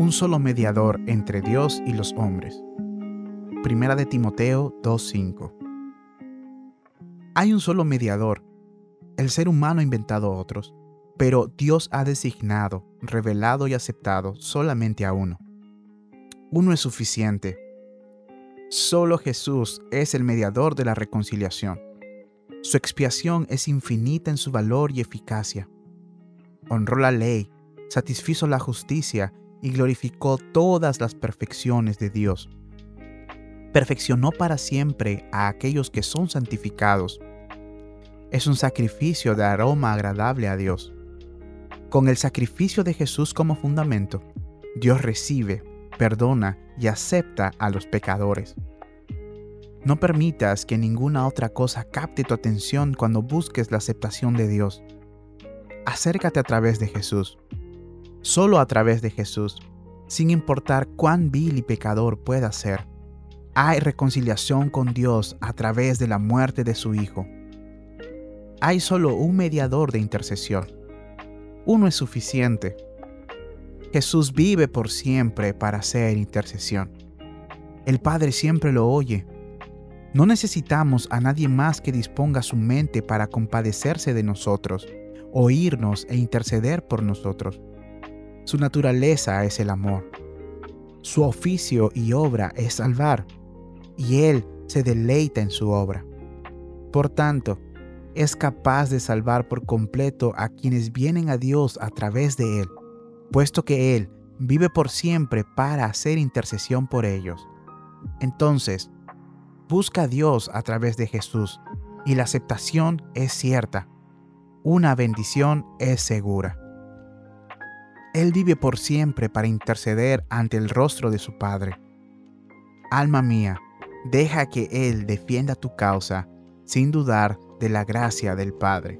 un solo mediador entre Dios y los hombres. Primera de Timoteo 2:5. Hay un solo mediador. El ser humano ha inventado otros, pero Dios ha designado, revelado y aceptado solamente a uno. Uno es suficiente. Solo Jesús es el mediador de la reconciliación. Su expiación es infinita en su valor y eficacia. Honró la ley, satisfizo la justicia y glorificó todas las perfecciones de Dios. Perfeccionó para siempre a aquellos que son santificados. Es un sacrificio de aroma agradable a Dios. Con el sacrificio de Jesús como fundamento, Dios recibe, perdona y acepta a los pecadores. No permitas que ninguna otra cosa capte tu atención cuando busques la aceptación de Dios. Acércate a través de Jesús solo a través de Jesús, sin importar cuán vil y pecador pueda ser. Hay reconciliación con Dios a través de la muerte de su Hijo. Hay solo un mediador de intercesión. Uno es suficiente. Jesús vive por siempre para hacer intercesión. El Padre siempre lo oye. No necesitamos a nadie más que disponga su mente para compadecerse de nosotros, oírnos e interceder por nosotros. Su naturaleza es el amor. Su oficio y obra es salvar, y Él se deleita en su obra. Por tanto, es capaz de salvar por completo a quienes vienen a Dios a través de Él, puesto que Él vive por siempre para hacer intercesión por ellos. Entonces, busca a Dios a través de Jesús, y la aceptación es cierta. Una bendición es segura. Él vive por siempre para interceder ante el rostro de su Padre. Alma mía, deja que Él defienda tu causa sin dudar de la gracia del Padre.